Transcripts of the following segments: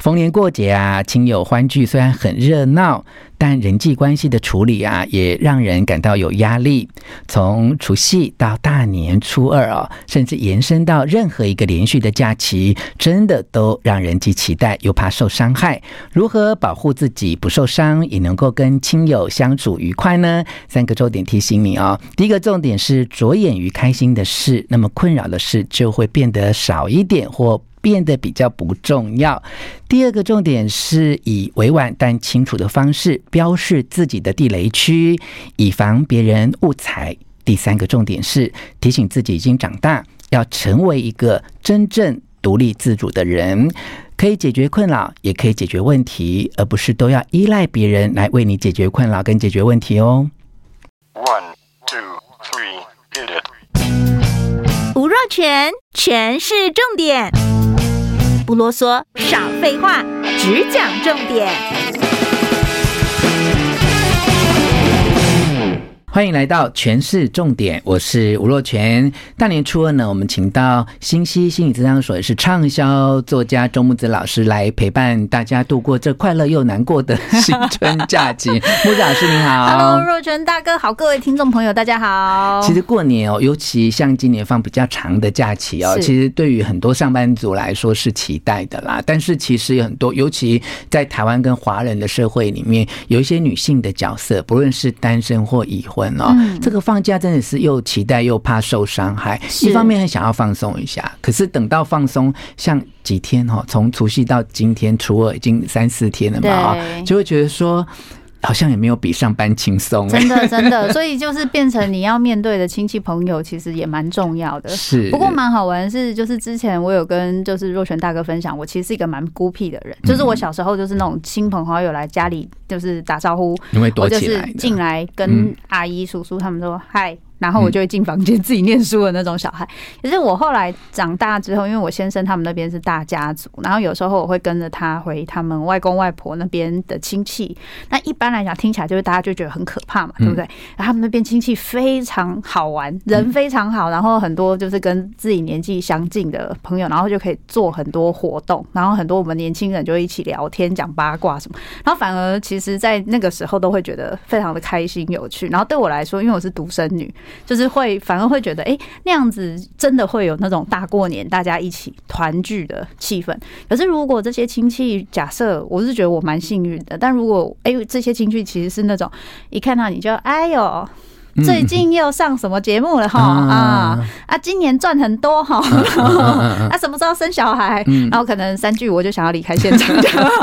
逢年过节啊，亲友欢聚虽然很热闹，但人际关系的处理啊，也让人感到有压力。从除夕到大年初二哦，甚至延伸到任何一个连续的假期，真的都让人既期待又怕受伤害。如何保护自己不受伤，也能够跟亲友相处愉快呢？三个重点提醒你哦。第一个重点是着眼于开心的事，那么困扰的事就会变得少一点或变得比较不重要。第二个重点是以委婉但清楚的方式标示自己的地雷区，以防别人误踩。第三个重点是提醒自己已经长大，要成为一个真正独立自主的人，可以解决困扰，也可以解决问题，而不是都要依赖别人来为你解决困扰跟解决问题哦。One, two, three, hit it. 吴若全，全是重点。不啰嗦，少废话，只讲重点。欢迎来到全市重点，我是吴若权。大年初二呢，我们请到新溪心理咨商所也是畅销作家周木子老师来陪伴大家度过这快乐又难过的新春假期。木子老师你好，Hello，若权大哥好，各位听众朋友大家好。其实过年哦，尤其像今年放比较长的假期哦，其实对于很多上班族来说是期待的啦。但是其实有很多，尤其在台湾跟华人的社会里面，有一些女性的角色，不论是单身或已婚。嗯，这个放假真的是又期待又怕受伤害，一方面很想要放松一下，可是等到放松，像几天哈，从除夕到今天初二已经三四天了嘛啊，就会觉得说。好像也没有比上班轻松，真的真的，所以就是变成你要面对的亲戚朋友，其实也蛮重要的。是，不过蛮好玩的是，就是之前我有跟就是若泉大哥分享，我其实是一个蛮孤僻的人，就是我小时候就是那种亲朋好友来家里就是打招呼，你会躲起来，我就是进来跟阿姨叔叔他们说嗨。然后我就会进房间自己念书的那种小孩。可是我后来长大之后，因为我先生他们那边是大家族，然后有时候我会跟着他回他们外公外婆那边的亲戚。那一般来讲，听起来就是大家就觉得很可怕嘛，对不对？然后他们那边亲戚非常好玩，人非常好，然后很多就是跟自己年纪相近的朋友，然后就可以做很多活动，然后很多我们年轻人就一起聊天、讲八卦什么。然后反而其实，在那个时候都会觉得非常的开心有趣。然后对我来说，因为我是独生女。就是会反而会觉得，哎，那样子真的会有那种大过年大家一起团聚的气氛。可是如果这些亲戚，假设我是觉得我蛮幸运的，但如果哎，这些亲戚其实是那种一看到你就哎呦。最近又上什么节目了哈啊啊！今年赚很多哈，啊 什么时候生小孩？然后可能三句我就想要离开现场。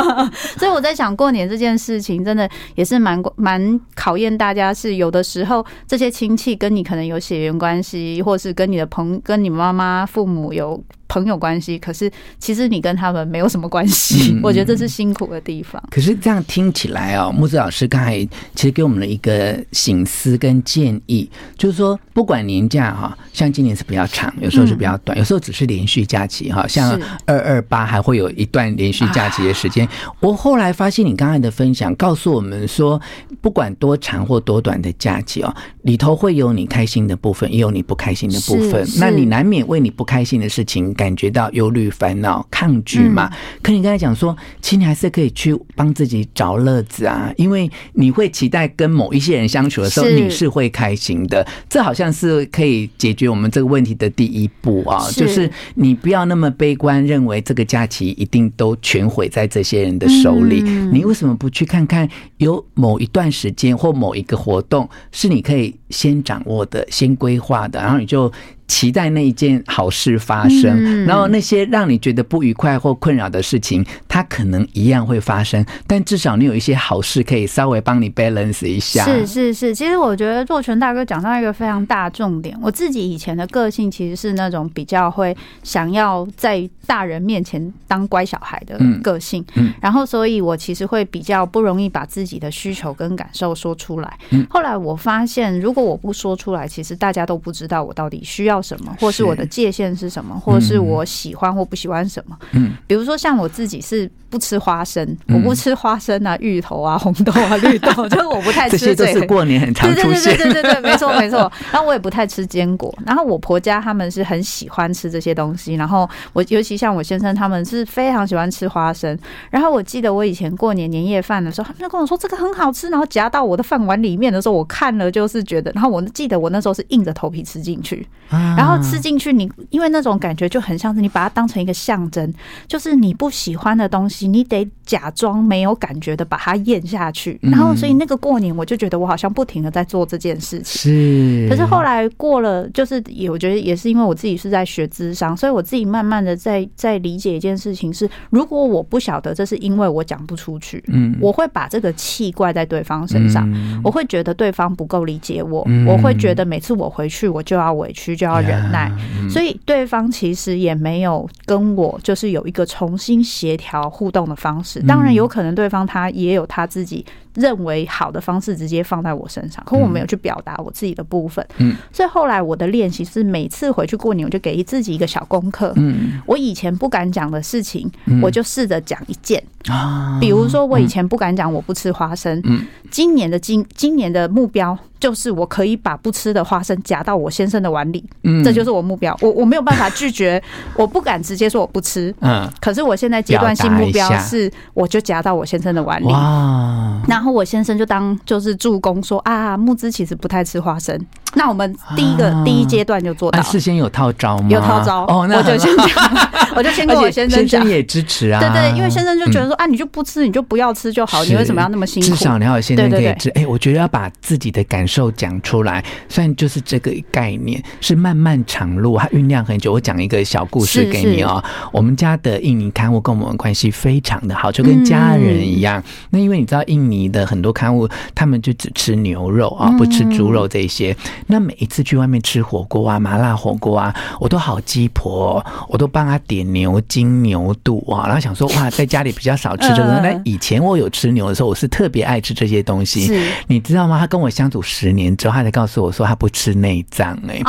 所以我在想，过年这件事情真的也是蛮蛮考验大家。是有的时候这些亲戚跟你可能有血缘关系，或是跟你的朋跟你妈妈父母有。朋友关系，可是其实你跟他们没有什么关系。嗯，我觉得这是辛苦的地方。可是这样听起来哦，木子老师刚才其实给我们了一个醒思跟建议，就是说，不管年假哈，像今年是比较长，有时候是比较短，有时候只是连续假期哈，像二二八还会有一段连续假期的时间。我后来发现你刚才的分享告诉我们说，不管多长或多短的假期哦，里头会有你开心的部分，也有你不开心的部分。那你难免为你不开心的事情。感觉到忧虑、烦恼、抗拒嘛？可你刚才讲说，其实你还是可以去帮自己找乐子啊，因为你会期待跟某一些人相处的时候，你是会开心的。这好像是可以解决我们这个问题的第一步啊，就是你不要那么悲观，认为这个假期一定都全毁在这些人的手里。你为什么不去看看，有某一段时间或某一个活动是你可以先掌握的、先规划的，然后你就。期待那一件好事发生，然后那些让你觉得不愉快或困扰的事情，它可能一样会发生，但至少你有一些好事可以稍微帮你 balance 一下。是是是，其实我觉得若泉大哥讲到一个非常大重点。我自己以前的个性其实是那种比较会想要在大人面前当乖小孩的个性，然后所以我其实会比较不容易把自己的需求跟感受说出来。后来我发现，如果我不说出来，其实大家都不知道我到底需要什么，或是我的界限是什么，或是我喜欢或不喜欢什么。嗯，比如说像我自己是不吃花生，我不吃花生啊、芋头啊、红豆啊、绿豆，就是我不太吃这。些都是过年很常出现。对对对对 对对，没错没错。然后我也不太吃坚果。然后我婆家他们是很喜欢吃这些东西。然后我尤其像我先生他们是非常喜欢吃花生。然后我记得我以前过年年夜饭的时候，他们就跟我说这个很好吃，然后夹到我的饭碗里面的时候，我看了就是觉得。然后我记得我那时候是硬着头皮吃进去，然后吃进去你因为那种感觉就很像是你把它当成一个象征，就是你不喜欢的东西，你得假装没有感觉的把它咽下去。然后所以那个过年我就觉得我好像不停的在做这件事情。是，可是后来过了，就是也我觉得也是因为我自己是在学智商，所以我自己慢慢的在在理解一件事情是，如果我不晓得这是因为我讲不出去，嗯，我会把这个气怪在对方身上，我会觉得对方不够理解我，我会觉得每次我回去我就要委屈就要忍耐，所以对方其实也没有跟我就是有一个重新协调互动的方式。当然有可能对方他也有他自己。认为好的方式直接放在我身上，可我没有去表达我自己的部分。嗯，所以后来我的练习是每次回去过年，我就给自己一个小功课。嗯，我以前不敢讲的事情，我就试着讲一件。啊，比如说我以前不敢讲我不吃花生。嗯，今年的今今年的目标就是我可以把不吃的花生夹到我先生的碗里。嗯，这就是我目标。我我没有办法拒绝，我不敢直接说我不吃。嗯，可是我现在阶段性目标是，我就夹到我先生的碗里。哇，然我先生就当就是助攻说啊，木之其实不太吃花生。那我们第一个、啊、第一阶段就做到。事先有套招吗？有套招哦，那我就先讲，我就先跟我先生讲，先生也支持啊。对对，因为先生就觉得说、嗯、啊，你就不吃，你就不要吃就好，你为什么要那么辛苦？至少你要有先生可以吃。哎，我觉得要把自己的感受讲出来，虽然就是这个概念是漫漫长路，它酝酿很久。我讲一个小故事给你哦。我们家的印尼刊物跟我们关系非常的好，就跟家人一样。嗯、那因为你知道印尼的很多刊物，他们就只吃牛肉啊，不吃猪肉这些。那每一次去外面吃火锅啊，麻辣火锅啊，我都好鸡婆，我都帮他点牛筋、牛肚啊，然后想说哇，在家里比较少吃这个。那以前我有吃牛的时候，我是特别爱吃这些东西，你知道吗？他跟我相处十年之后，他才告诉我说他不吃内脏哎，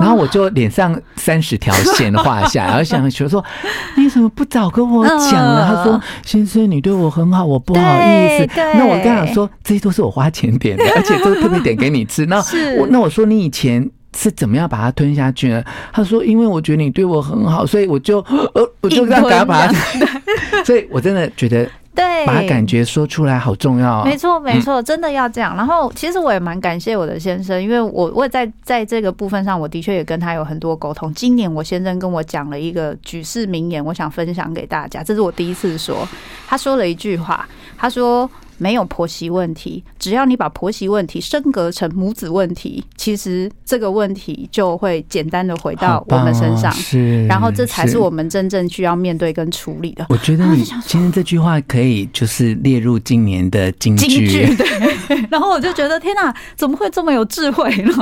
然后我就脸上三十条线画下来，然后想说说你怎么不早跟我讲呢？他说先生，你对我很好，我不好意思。那我刚想说，这些都是我花钱点的，而且都特别点给你吃。那我那我说你以前。是怎么样把它吞下去呢？他说：“因为我觉得你对我很好，所以我就呃，我就这样把它。所以我真的觉得，对，把感觉说出来好重要。没错，没错，真的要这样。然后，其实我也蛮感谢我的先生，因为我我也在在这个部分上，我的确也跟他有很多沟通。今年我先生跟我讲了一个举世名言，我想分享给大家。这是我第一次说，他说了一句话，他说。”没有婆媳问题，只要你把婆媳问题升格成母子问题，其实这个问题就会简单的回到我们身上。是，然后这才是我们真正需要面对跟处理的。我觉得你今天这句话可以就是列入今年的金句。对，然后我就觉得天哪，怎么会这么有智慧呢？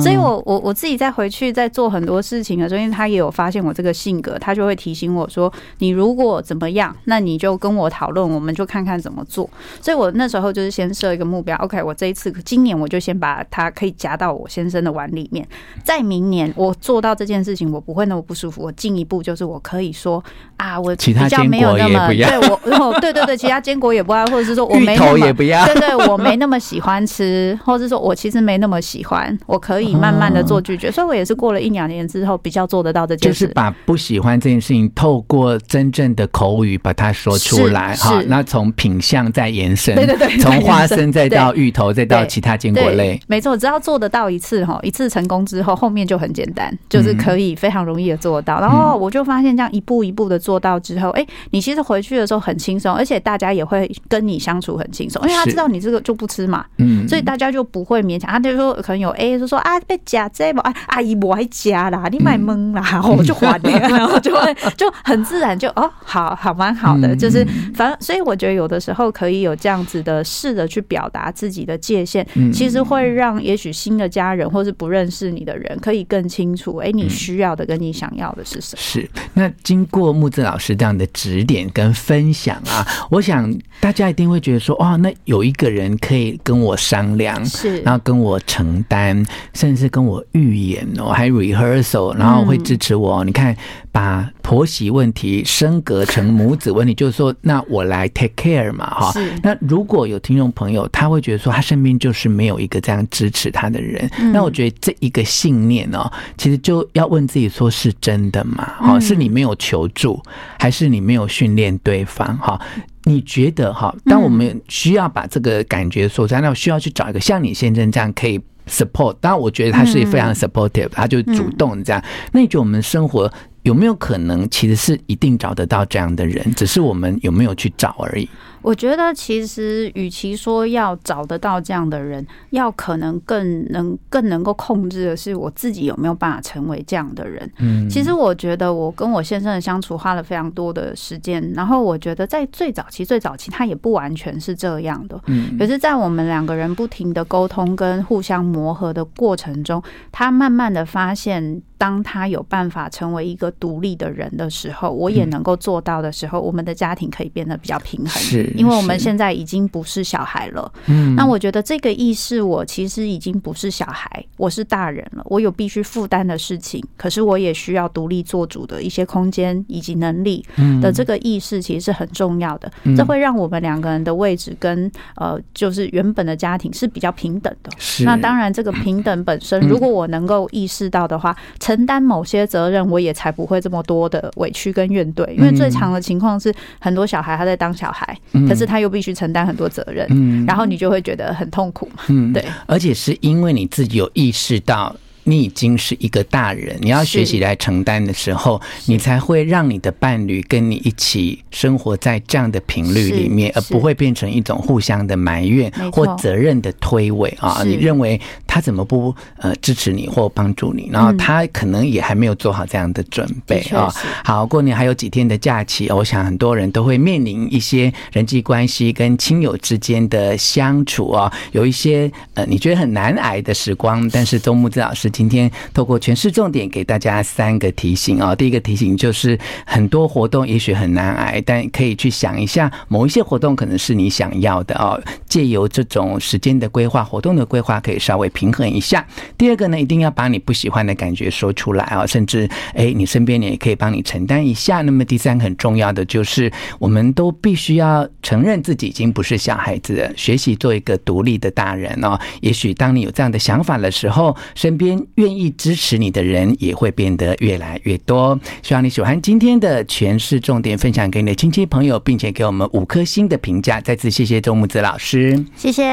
所以我我我自己再回去再做很多事情的时候，因为他也有发现我这个性格，他就会提醒我说：“你如果怎么样，那你就跟我讨论，我们就看看怎么做。”所以，我那时候就是先设一个目标，OK，我这一次今年我就先把它可以夹到我先生的碗里面。在明年我做到这件事情，我不会那么不舒服。我进一步就是我可以说啊，我比较没有那么对我，然 后对对对，其他坚果也不爱，或者是说我没那么 对对，我没那么喜欢吃，或者是说我其实没那么喜欢，我可以慢慢的做拒绝。所以我也是过了一两年之后，比较做得到这件事，就是把不喜欢这件事情透过真正的口语把它说出来哈。那从品相再延。延伸，对对 对，从花生再到芋头，再到其他坚果类，没错，只要做得到一次哈，一次成功之后，后面就很简单，就是可以非常容易的做到。然后我就发现，这样一步一步的做到之后，哎，你其实回去的时候很轻松，而且大家也会跟你相处很轻松，因为他知道你这个就不吃嘛，嗯，所以大家就不会勉强。他就说可能有 A 就说啊，被夹这不啊，阿姨我还夹啦，你买懵啦，我就还你，然后就会就很自然就哦，好好蛮好的，就是反正所以我觉得有的时候可以有。有这样子的试着去表达自己的界限，其实会让也许新的家人或是不认识你的人可以更清楚，哎，你需要的跟你想要的是什么？是。那经过木子老师这样的指点跟分享啊，我想大家一定会觉得说，哇，那有一个人可以跟我商量，是，然后跟我承担，甚至跟我预演哦，还 rehearsal，然后会支持我。你看，把婆媳问题升格成母子问题，就是说，那我来 take care 嘛，哈。那如果有听众朋友，他会觉得说，他身边就是没有一个这样支持他的人，那我觉得这一个信念哦，其实就要问自己说，是真的吗？哈，是你没有求助，还是你没有训练对方？哈，你觉得哈？当我们需要把这个感觉说出来，那我需要去找一个像你先生这样可以 support。当然，我觉得他是非常 supportive，他就主动这样。那你觉得我们生活？有没有可能，其实是一定找得到这样的人，只是我们有没有去找而已？我觉得其实，与其说要找得到这样的人，要可能更能更能够控制的是我自己有没有办法成为这样的人。嗯，其实我觉得我跟我先生的相处花了非常多的时间，然后我觉得在最早期、最早期，他也不完全是这样的。嗯，可是，在我们两个人不停的沟通跟互相磨合的过程中，他慢慢的发现，当他有办法成为一个独立的人的时候，我也能够做到的时候，我们的家庭可以变得比较平衡。是。因为我们现在已经不是小孩了，嗯，那我觉得这个意识，我其实已经不是小孩，我是大人了，我有必须负担的事情，可是我也需要独立做主的一些空间以及能力的这个意识，其实是很重要的。这会让我们两个人的位置跟呃，就是原本的家庭是比较平等的。那当然，这个平等本身，如果我能够意识到的话，承担某些责任，我也才不会这么多的委屈跟怨怼。因为最常的情况是，很多小孩他在当小孩。可是他又必须承担很多责任，嗯，然后你就会觉得很痛苦嘛，嗯，对，而且是因为你自己有意识到。你已经是一个大人，你要学习来承担的时候，你才会让你的伴侣跟你一起生活在这样的频率里面，而不会变成一种互相的埋怨或责任的推诿啊。你认为他怎么不呃支持你或帮助你，然后他可能也还没有做好这样的准备啊。好，过年还有几天的假期，我想很多人都会面临一些人际关系跟亲友之间的相处啊，有一些呃你觉得很难挨的时光，但是周木子老师。今天透过全市重点给大家三个提醒啊，第一个提醒就是很多活动也许很难挨，但可以去想一下，某一些活动可能是你想要的哦。借由这种时间的规划、活动的规划，可以稍微平衡一下。第二个呢，一定要把你不喜欢的感觉说出来啊，甚至哎，你身边人也可以帮你承担一下。那么第三个很重要的就是，我们都必须要承认自己已经不是小孩子了，学习做一个独立的大人哦。也许当你有这样的想法的时候，身边。愿意支持你的人也会变得越来越多。希望你喜欢今天的诠释重点，分享给你的亲戚朋友，并且给我们五颗星的评价。再次谢谢周木子老师，谢谢。